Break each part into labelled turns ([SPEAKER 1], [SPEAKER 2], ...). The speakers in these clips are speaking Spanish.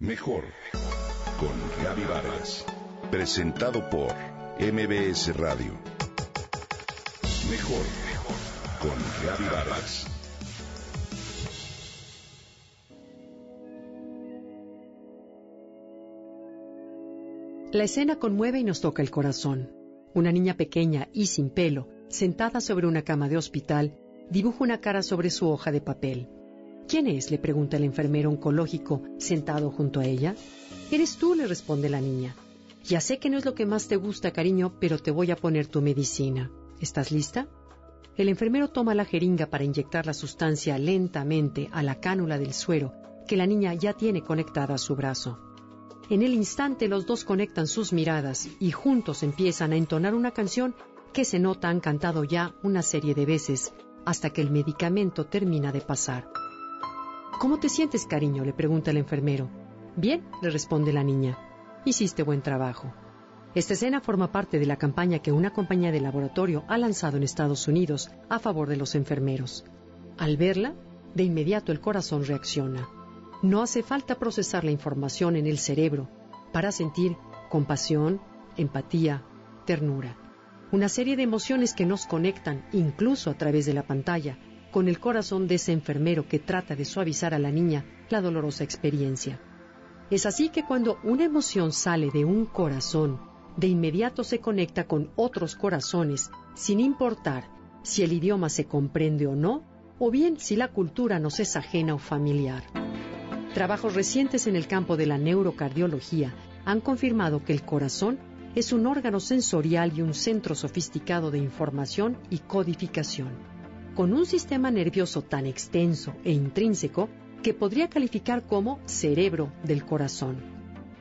[SPEAKER 1] Mejor con Gaby Vargas. Presentado por MBS Radio. Mejor con Gaby Vargas.
[SPEAKER 2] La escena conmueve y nos toca el corazón. Una niña pequeña y sin pelo, sentada sobre una cama de hospital, dibuja una cara sobre su hoja de papel. ¿Quién es? le pregunta el enfermero oncológico sentado junto a ella. Eres tú, le responde la niña. Ya sé que no es lo que más te gusta, cariño, pero te voy a poner tu medicina. ¿Estás lista? El enfermero toma la jeringa para inyectar la sustancia lentamente a la cánula del suero que la niña ya tiene conectada a su brazo. En el instante los dos conectan sus miradas y juntos empiezan a entonar una canción que se nota han cantado ya una serie de veces hasta que el medicamento termina de pasar. ¿Cómo te sientes, cariño? le pregunta el enfermero. Bien, le responde la niña. Hiciste buen trabajo. Esta escena forma parte de la campaña que una compañía de laboratorio ha lanzado en Estados Unidos a favor de los enfermeros. Al verla, de inmediato el corazón reacciona. No hace falta procesar la información en el cerebro para sentir compasión, empatía, ternura. Una serie de emociones que nos conectan, incluso a través de la pantalla, con el corazón de ese enfermero que trata de suavizar a la niña la dolorosa experiencia. Es así que cuando una emoción sale de un corazón, de inmediato se conecta con otros corazones, sin importar si el idioma se comprende o no, o bien si la cultura nos es ajena o familiar. Trabajos recientes en el campo de la neurocardiología han confirmado que el corazón es un órgano sensorial y un centro sofisticado de información y codificación con un sistema nervioso tan extenso e intrínseco que podría calificar como cerebro del corazón.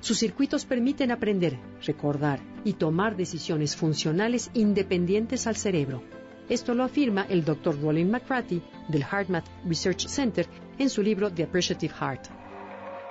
[SPEAKER 2] Sus circuitos permiten aprender, recordar y tomar decisiones funcionales independientes al cerebro. Esto lo afirma el Dr. Roland McCarthy del HeartMath Research Center en su libro The Appreciative Heart.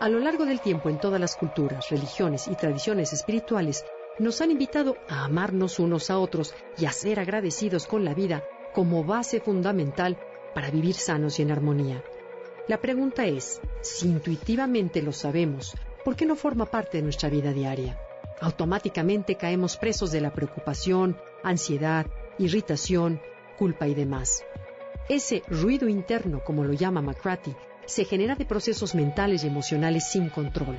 [SPEAKER 2] A lo largo del tiempo en todas las culturas, religiones y tradiciones espirituales nos han invitado a amarnos unos a otros y a ser agradecidos con la vida como base fundamental para vivir sanos y en armonía. La pregunta es, si intuitivamente lo sabemos, ¿por qué no forma parte de nuestra vida diaria? Automáticamente caemos presos de la preocupación, ansiedad, irritación, culpa y demás. Ese ruido interno, como lo llama McCarthy, se genera de procesos mentales y emocionales sin control,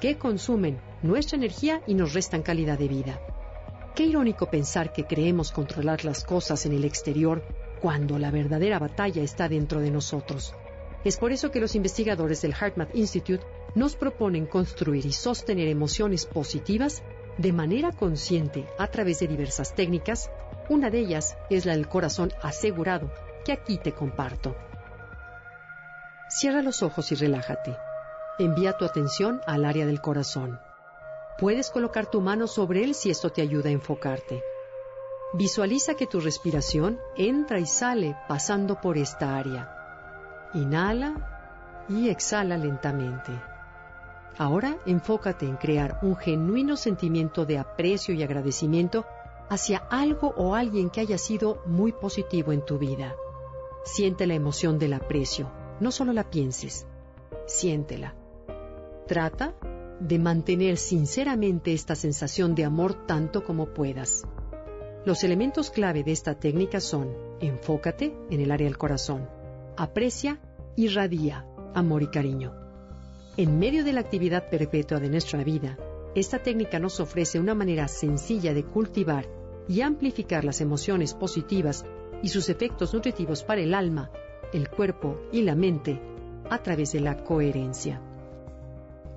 [SPEAKER 2] que consumen nuestra energía y nos restan calidad de vida. Qué irónico pensar que creemos controlar las cosas en el exterior cuando la verdadera batalla está dentro de nosotros. Es por eso que los investigadores del HeartMath Institute nos proponen construir y sostener emociones positivas de manera consciente a través de diversas técnicas. Una de ellas es la del corazón asegurado, que aquí te comparto. Cierra los ojos y relájate. Envía tu atención al área del corazón. Puedes colocar tu mano sobre él si esto te ayuda a enfocarte. Visualiza que tu respiración entra y sale pasando por esta área. Inhala y exhala lentamente. Ahora enfócate en crear un genuino sentimiento de aprecio y agradecimiento hacia algo o alguien que haya sido muy positivo en tu vida. Siente la emoción del aprecio, no solo la pienses, siéntela. Trata de mantener sinceramente esta sensación de amor tanto como puedas. Los elementos clave de esta técnica son enfócate en el área del corazón, aprecia y radia amor y cariño. En medio de la actividad perpetua de nuestra vida, esta técnica nos ofrece una manera sencilla de cultivar y amplificar las emociones positivas y sus efectos nutritivos para el alma, el cuerpo y la mente a través de la coherencia.